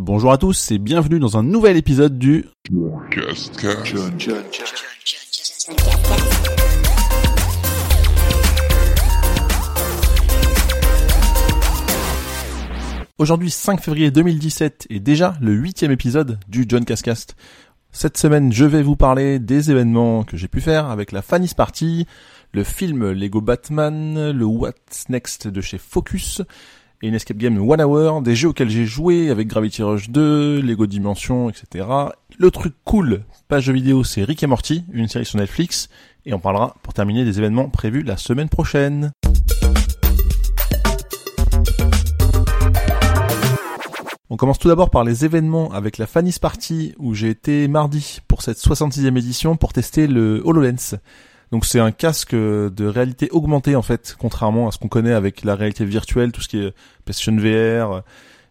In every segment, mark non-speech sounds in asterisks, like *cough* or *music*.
Bonjour à tous et bienvenue dans un nouvel épisode du Aujourd'hui 5 février 2017 et déjà le huitième épisode du John Cascast. Cette semaine je vais vous parler des événements que j'ai pu faire avec la Fanny's Party, le film Lego Batman, le What's Next de chez Focus, et une escape game One Hour, des jeux auxquels j'ai joué avec Gravity Rush 2, Lego Dimension, etc. Le truc cool, pas jeu vidéo, c'est Rick et Morty, une série sur Netflix, et on parlera pour terminer des événements prévus la semaine prochaine. On commence tout d'abord par les événements avec la Fanny's Party où j'ai été mardi pour cette 66e édition pour tester le HoloLens. Donc c'est un casque de réalité augmentée en fait, contrairement à ce qu'on connaît avec la réalité virtuelle, tout ce qui est PlayStation VR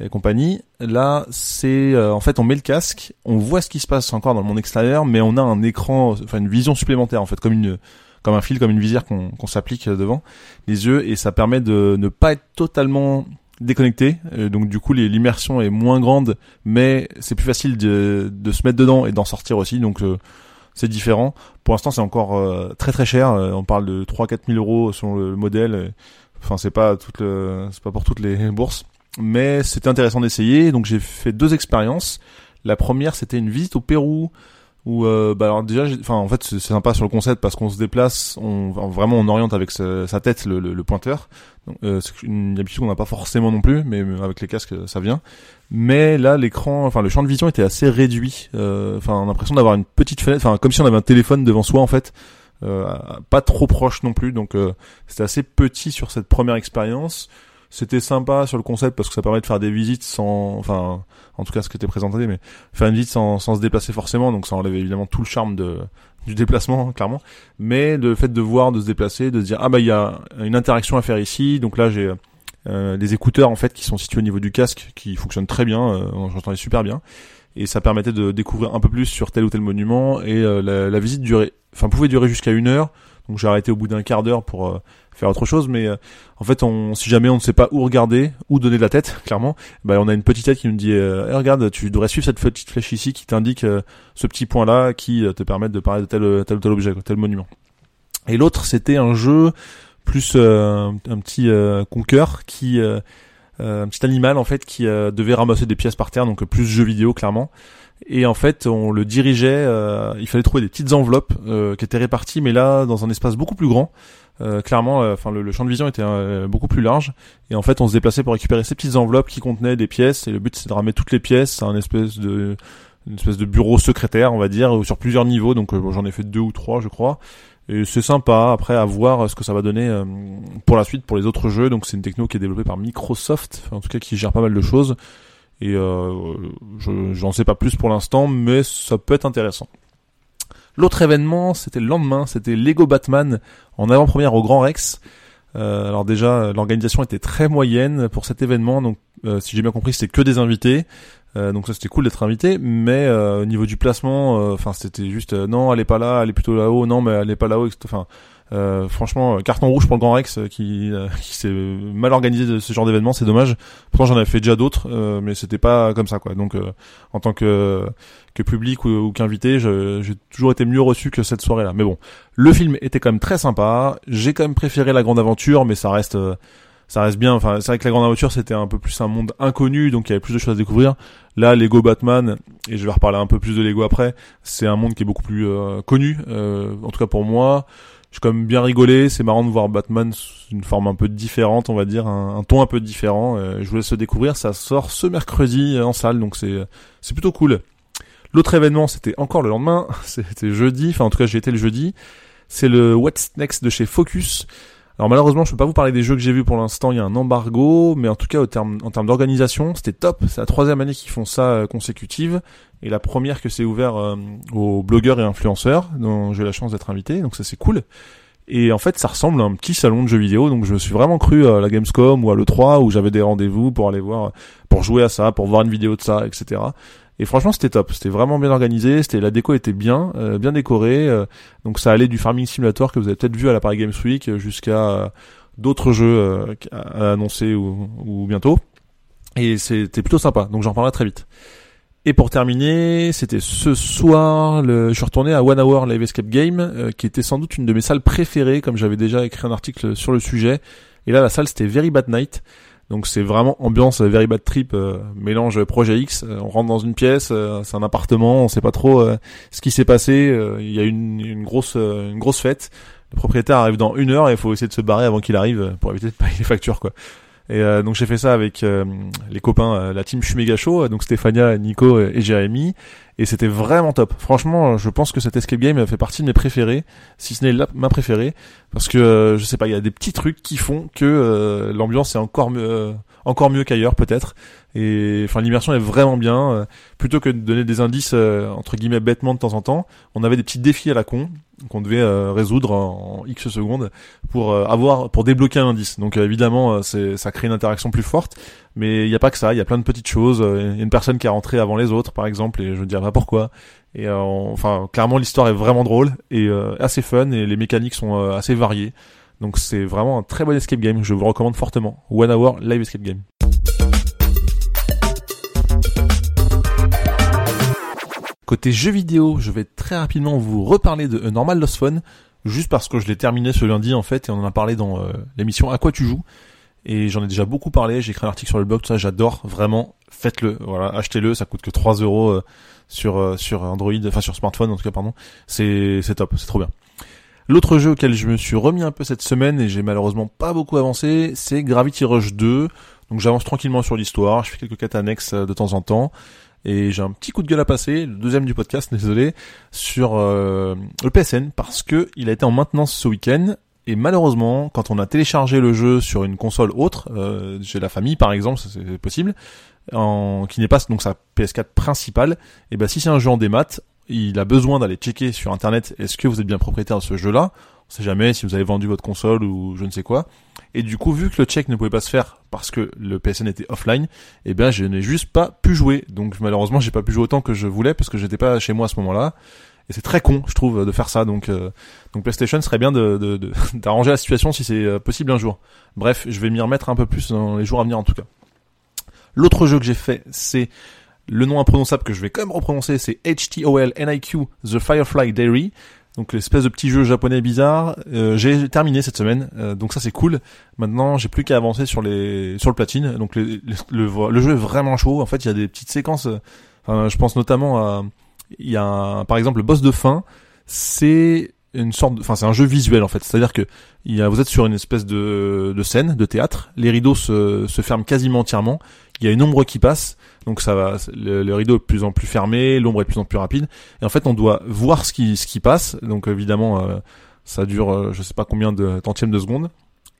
et compagnie. Là, c'est euh, en fait on met le casque, on voit ce qui se passe encore dans le monde extérieur, mais on a un écran, enfin une vision supplémentaire en fait, comme une comme un fil, comme une visière qu'on s'applique devant les yeux, et ça permet de ne pas être totalement déconnecté. Euh, donc du coup, l'immersion est moins grande, mais c'est plus facile de, de, se mettre dedans et d'en sortir aussi. Donc euh, c'est différent. Pour l'instant, c'est encore euh, très très cher. Euh, on parle de 3-4 000 euros selon le modèle. Enfin, c'est pas c'est pas pour toutes les *laughs* bourses, mais c'était intéressant d'essayer. Donc j'ai fait deux expériences. La première, c'était une visite au Pérou où euh, bah alors déjà enfin en fait c'est sympa sur le concept parce qu'on se déplace on vraiment on oriente avec sa, tête le, le, pointeur. Euh, c'est une habitude qu'on n'a pas forcément non plus mais avec les casques ça vient. Mais là l'écran enfin le champ de vision était assez réduit. Euh, enfin on a l'impression d'avoir une petite fenêtre enfin comme si on avait un téléphone devant soi en fait. Euh, pas trop proche non plus. Donc c'était assez petit sur cette première expérience c'était sympa sur le concept parce que ça permet de faire des visites sans, enfin, en tout cas ce qui était présenté, mais faire une visite sans, sans se déplacer forcément, donc ça enlève évidemment tout le charme de du déplacement *laughs* clairement, mais le fait de voir, de se déplacer, de se dire ah bah il y a une interaction à faire ici, donc là j'ai euh, des écouteurs en fait qui sont situés au niveau du casque qui fonctionnent très bien, euh, j'entendais super bien. Et ça permettait de découvrir un peu plus sur tel ou tel monument et euh, la, la, visite durait, enfin pouvait durer jusqu'à une heure, donc j'ai arrêté au bout d'un quart d'heure pour euh, faire autre chose, mais euh, en fait, on, si jamais on ne sait pas où regarder, où donner de la tête, *laughs* clairement, bah, on a une petite tête qui nous dit, euh, regarde, tu devrais suivre cette petite flèche ici qui t'indique ce petit point-là qui te permet de parler de tel, tel ou tel objet, tel monument. Et l'autre, c'était un jeu plus un petit conqueur qui un petit animal en fait qui devait ramasser des pièces par terre, donc plus jeu vidéo clairement et en fait on le dirigeait euh, il fallait trouver des petites enveloppes euh, qui étaient réparties mais là dans un espace beaucoup plus grand. Euh, clairement enfin le, champ de vision était beaucoup plus large. Et en fait on se déplaçait pour récupérer ces petites enveloppes qui contenaient des pièces. Et le but c'est de ramener toutes les pièces à un espèce de une espèce de bureau secrétaire on va dire sur plusieurs niveaux. Donc j'en ai fait deux ou trois je crois. Et c'est sympa après à voir ce que ça va donner pour la suite pour les autres jeux. Donc c'est une techno qui est développée par Microsoft en tout cas qui gère pas mal de choses et euh, je sais pas plus pour l'instant, mais ça peut être intéressant. L'autre événement, c'était le lendemain, c'était Lego Batman en avant-première au Grand Rex. Euh, alors déjà, l'organisation était très moyenne pour cet événement, donc euh, si j'ai bien compris, c'était que des invités. Euh, donc ça c'était cool d'être invité, mais euh, au niveau du placement, enfin c'était juste non, elle est pas là, elle est plutôt là-haut, non mais elle est pas là-haut, enfin euh, franchement, euh, carton rouge pour le Grand Rex euh, qui, *laughs* qui s'est mal organisé de ce genre d'événement, c'est dommage. Pourtant j'en avais fait déjà d'autres, mais c'était pas comme ça quoi. Donc en tant que que public ou, qu'invité, j'ai toujours été mieux reçu que cette soirée-là. Mais bon, le film était quand même très sympa. J'ai quand même préféré la Grande Aventure, mais ça reste ça reste bien. Enfin, c'est vrai que la Grande Aventure c'était un peu plus un monde inconnu, donc il y avait plus de choses à découvrir. Là, Lego Batman, et je vais reparler un peu plus de Lego après, c'est un monde qui est beaucoup plus connu, en tout cas pour moi j'ai quand même bien rigolé. C'est marrant de voir Batman sous une forme un peu différente, on va dire, un, ton un peu différent. Euh, je vous laisse le découvrir. Ça sort ce mercredi euh, en salle, donc c'est c'est plutôt cool. L'autre événement, c'était encore le lendemain. *laughs* C'était jeudi. Enfin, en tout cas, j'ai été le jeudi. C'est le What's Next de chez Focus. Alors malheureusement, je peux pas vous parler des jeux que j'ai vus pour l'instant. Il y a un embargo, mais en tout cas, au terme, en termes d'organisation, c'était top. C'est la troisième année qu'ils font ça euh, consécutive, et la première que c'est ouvert euh, aux blogueurs et influenceurs, dont j'ai la chance d'être invité. Donc ça, c'est cool. Et en fait, ça ressemble à un petit salon de jeux vidéo. Donc je me suis vraiment cru à la Gamescom ou à l'E3 où j'avais des rendez-vous pour aller voir, pour jouer à ça, pour voir une vidéo de ça, etc. Et franchement, c'était top. C'était vraiment bien organisé. C'était la déco était bien, euh, bien décorée. Euh, donc ça allait du Farming Simulator que vous avez peut-être vu à la Paris Games Week jusqu'à euh, d'autres jeux à annoncer ou, bientôt. Et c'était plutôt sympa, donc j'en parlerai très vite. Et pour terminer, c'était ce soir, le... je suis retourné à One Hour Live Escape Game, qui était sans doute une de mes salles préférées, comme j'avais déjà écrit un article sur le sujet. Et là, la salle, c'était Very Bad Night. Donc c'est vraiment ambiance Very Bad Trip, euh, mélange Projet X. Euh, on rentre dans une pièce, c'est un appartement, on sait pas trop ce qui s'est passé. Il y a une, une grosse, une grosse fête. Le propriétaire arrive dans une heure et il faut essayer de se barrer avant qu'il arrive pour éviter de payer les factures, quoi. Et euh, donc j'ai fait ça avec euh, les copains, euh, la team Chuméga Show, donc Stéphania, Nico et Jérémy. Et c'était vraiment top. Franchement, je pense que cet escape game fait partie de mes préférés, si ce n'est ma préférée, parce que je sais pas, il y a des petits trucs qui font que l'ambiance est encore mieux, encore mieux qu'ailleurs peut-être. Et enfin, l'immersion est vraiment bien. Euh, plutôt que de donner des indices euh, entre guillemets bêtement de temps en temps, on avait des petits défis à la con qu'on devait euh, résoudre en, X secondes pour avoir pour débloquer un indice. Donc évidemment, c'est ça crée une interaction plus forte, mais il n'y a pas que ça. Il y a plein de petites choses. Il y a une personne qui est rentrée avant les autres, par exemple, et je ne dirais pas pourquoi. Et enfin, clairement, l'histoire est vraiment drôle et assez fun, et les mécaniques sont assez variées. Donc c'est vraiment un très bon escape game. Je vous recommande fortement. One Hour Live Escape Game. Côté jeux vidéo, je vais très rapidement vous reparler de Normal Lost Phone, juste parce que je l'ai terminé ce lundi en fait, et on en a parlé dans euh, l'émission À quoi tu joues. Et j'en ai déjà beaucoup parlé, j'ai écrit un article sur le blog, tout ça, j'adore, vraiment, faites-le, voilà, achetez-le, ça coûte que 3 euros euh, sur euh, sur Android, enfin sur smartphone en tout cas, pardon. C'est c'est top, c'est trop bien. L'autre jeu auquel je me suis remis un peu cette semaine et j'ai malheureusement pas beaucoup avancé, c'est Gravity Rush 2. Donc j'avance tranquillement sur l'histoire, je fais quelques quêtes annexes de temps en temps. Et j'ai un petit coup de gueule à passer, le deuxième du podcast, *laughs* désolé, sur euh, le PSN parce que il a été en maintenance ce week-end et malheureusement, quand on a téléchargé le jeu sur une console autre, euh, chez la famille par exemple, c'est possible, qui n'est pas donc sa PS4 principale, et ben si c'est un jeu en démat, il a besoin d'aller checker sur internet est-ce que vous êtes bien propriétaire de ce jeu-là? On sait jamais si vous avez vendu votre console ou je ne sais quoi. Et du coup, vu que le check ne pouvait pas se faire parce que le PSN était offline, eh bien, je n'ai juste pas pu jouer. Donc, malheureusement, j'ai pas pu jouer autant que je voulais parce que j'étais pas chez moi à ce moment-là. Et c'est très con, je trouve, de faire ça. Donc, euh, donc PlayStation serait bien de, *laughs* d'arranger la situation si c'est euh, possible un jour. Bref, je vais m'y remettre un peu plus dans les jours à venir en tout cas. L'autre jeu que j'ai fait, c'est le nom imprononçable que je vais quand même reprononcer, c'est HTOL NIQ The Firefly Diary donc l'espèce de petit jeu japonais bizarre. Euh, j'ai terminé cette semaine, euh, donc ça c'est cool. Maintenant, j'ai plus qu'à avancer sur les sur le platine. Donc le, le, jeu est vraiment chaud. En fait, il y a des petites séquences. Euh, enfin, je pense notamment à il y a un, par exemple le boss de fin. C'est une sorte, enfin c'est un jeu visuel en fait. C'est-à-dire que il y a, vous êtes sur une espèce de, de scène, de théâtre. Les rideaux se, se ferment quasiment entièrement. Il y a une ombre qui passe donc ça va, le, rideau est plus en plus fermé, l'ombre est plus en plus rapide, et en fait on doit voir ce qui ce qui passe. Donc évidemment euh, ça dure euh, je sais pas combien de tantièmes de seconde,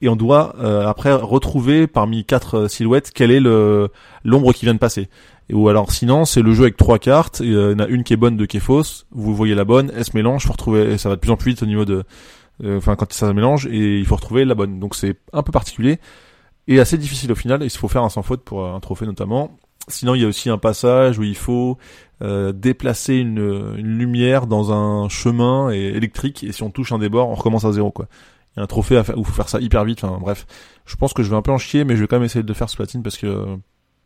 et on doit euh, après retrouver parmi quatre silhouettes quelle est l'ombre qui vient de passer. Ou alors sinon c'est le jeu avec trois cartes, il y en a une qui est bonne, deux qui est fausse. Vous voyez la bonne, elle se mélange, faut retrouver, et ça va de plus en plus vite au niveau de, enfin quand ça se mélange et il faut retrouver la bonne. Donc c'est un peu particulier et assez difficile au final. Il faut faire un sans faute pour un trophée notamment. Sinon, il y a aussi un passage où il faut euh, déplacer une, une, lumière dans un chemin électrique et si on touche un débord, on recommence à zéro quoi. Un trophée à faire, où faut faire ça hyper vite. Enfin bref, je pense que je vais un peu en chier, mais je vais quand même essayer de faire ce platine parce que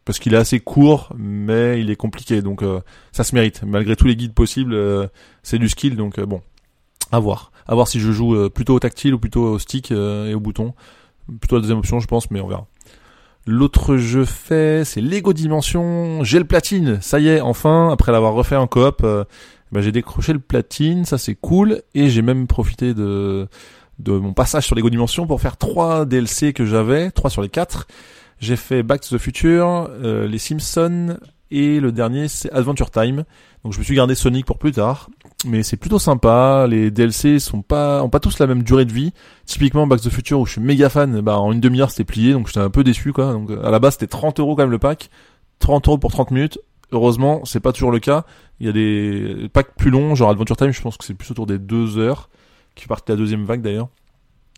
parce qu'il est assez court, mais il est compliqué, donc euh, ça se mérite. Malgré tous les guides possibles, euh, c'est du skill, donc bon, à voir. À voir si je joue plutôt au tactile ou plutôt au stick et au bouton. Plutôt la deuxième option, je pense, mais on verra. L'autre jeu fait, c'est Lego Dimension. J'ai le platine, ça y est, enfin, après l'avoir refait en coop, euh, bah, j'ai décroché le platine, ça c'est cool, et j'ai même profité de de mon passage sur Lego Dimension pour faire trois DLC que j'avais, trois sur les quatre. J'ai fait Back to the Future, euh, les Simpsons, et le dernier c'est Adventure Time. Donc je me suis gardé Sonic pour plus tard, mais c'est plutôt sympa. Les DLC sont pas ont pas tous la même durée de vie. Typiquement Back to the Future où je suis méga fan, bah en une demi-heure c'était plié, donc j'étais un peu déçu quoi. Donc à la base c'était 30 euros quand même le pack, 30 euros pour 30 minutes. Heureusement c'est pas toujours le cas. Il y a des packs plus longs, genre Adventure Time, je pense que c'est plus autour des 2 heures, qui partent de la deuxième vague d'ailleurs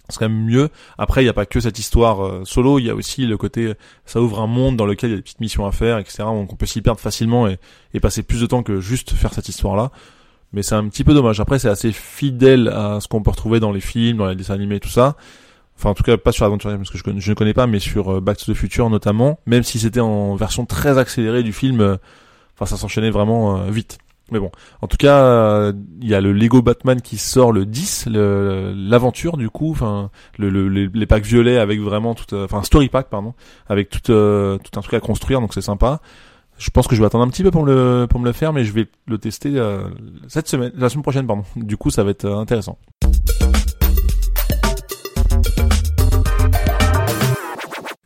c'est quand même mieux. Après, il n'y a pas que cette histoire euh, solo, il y a aussi le côté, ça ouvre un monde dans lequel il y a des petites missions à faire, etc. Donc on peut s'y perdre facilement et, passer plus de temps que juste faire cette histoire-là. Mais c'est un petit peu dommage. Après, c'est assez fidèle à ce qu'on peut retrouver dans les films, dans les dessins animés, tout ça. Enfin, en tout cas, pas sur Adventure parce que je, ne connais pas, mais sur Back to the Future notamment. Même si c'était en version très accélérée du film, enfin, ça s'enchaînait vraiment vite. Mais bon, en tout cas, il y a le Lego Batman qui sort le 10, l'aventure du coup, enfin le, les, packs violets avec vraiment tout, enfin story pack pardon, avec tout, tout un truc à construire, donc c'est sympa. Je pense que je vais attendre un petit peu pour le, pour me le faire, mais je vais le tester euh, cette semaine, la semaine prochaine, pardon. Du coup, ça va être euh, intéressant.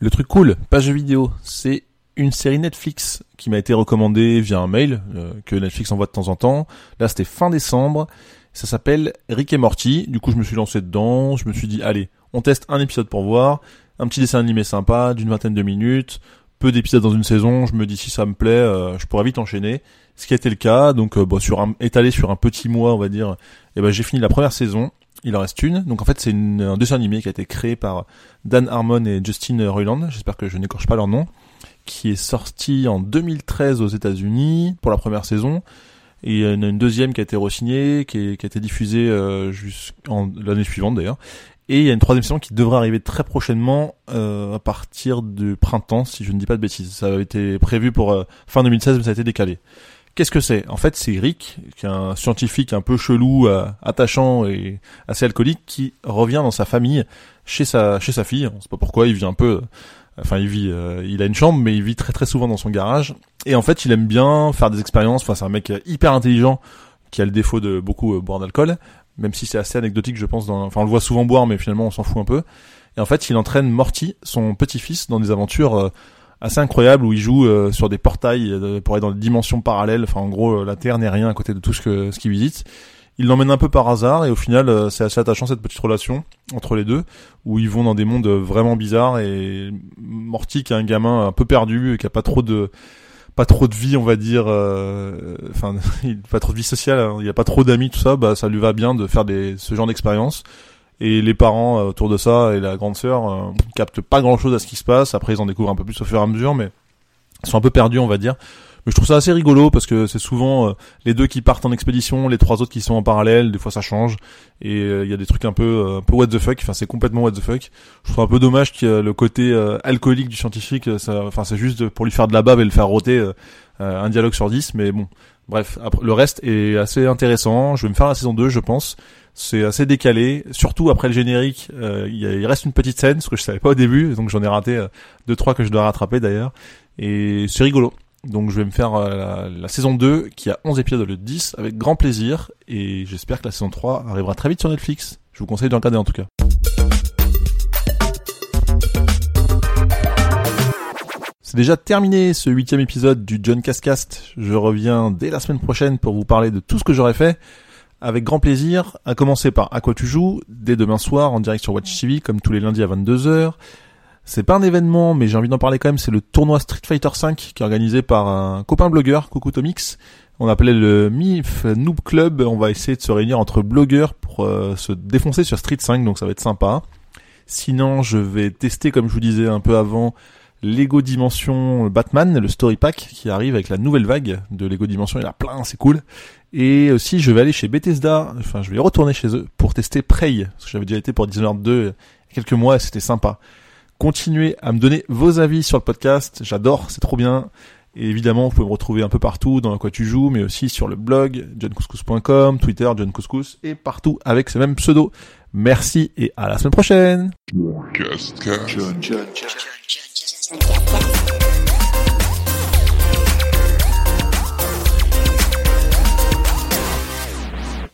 Le truc cool, page vidéo, c'est une série Netflix qui m'a été recommandée via un mail euh, que Netflix envoie de temps en temps. Là, c'était fin décembre. Ça s'appelle Rick et Morty. Du coup, je me suis lancé dedans. Je me suis dit, allez, on teste un épisode pour voir. Un petit dessin animé sympa d'une vingtaine de minutes peu d'épisodes dans une saison, je me dis si ça me plaît, euh, je pourrais vite enchaîner. Ce qui a été le cas, donc euh, bon, sur un, étalé sur un petit mois, on va dire, eh ben j'ai fini la première saison. Il en reste une. Donc en fait, c'est un dessin animé qui a été créé par Dan Harmon et Justin Roiland. J'espère que je n'écorche pas leur nom. Qui est sorti en 2013 aux États-Unis pour la première saison. Et il y en a une deuxième qui a été re-signée, qui, a été diffusée euh, jusqu'en l'année suivante d'ailleurs. Et il y a une troisième saison qui devrait arriver très prochainement euh, à partir du printemps, si je ne dis pas de bêtises. Ça avait été prévu pour euh, fin 2016, mais ça a été décalé. Qu'est-ce que c'est? En fait, c'est Rick, qui est un scientifique un peu chelou, euh, attachant et assez alcoolique, qui revient dans sa famille, chez sa chez sa fille. On sait pas pourquoi, il vit un peu. Enfin, il vit, il a une chambre, mais il vit très très souvent dans son garage. Et en fait, il aime bien faire des expériences. Enfin, c'est un mec hyper intelligent qui a le défaut de beaucoup boire d'alcool, même si c'est assez anecdotique, je pense. Dans... Enfin, on le voit souvent boire, mais finalement, on s'en fout un peu. Et en fait, il entraîne Morty, son petit-fils, dans des aventures euh, assez incroyables où il joue euh, sur des portails euh, pour aller dans des dimensions parallèles. Enfin, en gros, la Terre n'est rien à côté de tout ce que ce qu'il visite. Il l'emmène un peu par hasard et au final, c'est assez attachant cette petite relation entre les deux, où ils vont dans des mondes vraiment bizarres et Morty, qui est un gamin un peu perdu et qui a pas trop de pas trop de vie, on va dire, euh, enfin, *laughs* pas trop de vie sociale, hein. il a pas trop d'amis, tout ça, bah, ça lui va bien de faire des, ce genre d'expérience. Et les parents euh, autour de ça et la grande sœur euh, captent pas grand chose à ce qui se passe. Après, ils en découvrent un peu plus au fur et à mesure, mais sont un peu perdus, on va dire. Mais je trouve ça assez rigolo parce que c'est souvent euh, les deux qui partent en expédition, les trois autres qui sont en parallèle. Des fois, ça change et euh, il y a des trucs un peu euh, un peu what the fuck. Enfin, c'est complètement what the fuck. Je trouve un peu dommage que le côté alcoolique du scientifique, ça, enfin, c'est juste pour lui faire de la bave et le faire rôter un dialogue sur 10 Mais bon, bref, le reste est assez intéressant. Je vais me faire la saison 2, je pense. C'est assez décalé, surtout après le générique. il, il, reste une petite scène, ce que je savais pas au début, donc j'en ai raté deux trois que je dois rattraper d'ailleurs. Et c'est rigolo. Donc je vais me faire euh, la, saison 2 qui a 11 épisodes le 10 avec grand plaisir et j'espère que la saison 3 arrivera très vite sur Netflix. Je vous conseille de regarder en tout cas. C'est déjà terminé ce huitième épisode du John Cascast. Je reviens dès la semaine prochaine pour vous parler de tout ce que j'aurais fait. Avec grand plaisir, à commencer par À quoi tu joues, dès demain soir en direct sur Watch TV comme tous les lundis à 22h. C'est pas un événement, mais j'ai envie d'en parler quand même. C'est le tournoi Street Fighter V qui est organisé par un copain blogueur, Coucou Tomix. On appelait le MIF Noob Club. On va essayer de se réunir entre blogueurs pour euh, se défoncer sur Street 5, donc ça va être sympa. Sinon, je vais tester, comme je vous disais un peu avant, Lego Dimension Batman, le Story Pack qui arrive avec la nouvelle vague de Lego Dimension. Il y en a plein, c'est cool. Et aussi, je vais aller chez Bethesda. Enfin, je vais retourner chez eux pour tester Prey, parce que j'avais déjà été pour Dishonored 2 il y a quelques mois c'était sympa. Continuez à me donner vos avis sur le podcast. J'adore, c'est trop bien. Et évidemment, vous pouvez me retrouver un peu partout dans quoi tu joues, mais aussi sur le blog johncouscous.com, Twitter John Couscous et partout avec ce même pseudo. Merci et à la semaine prochaine.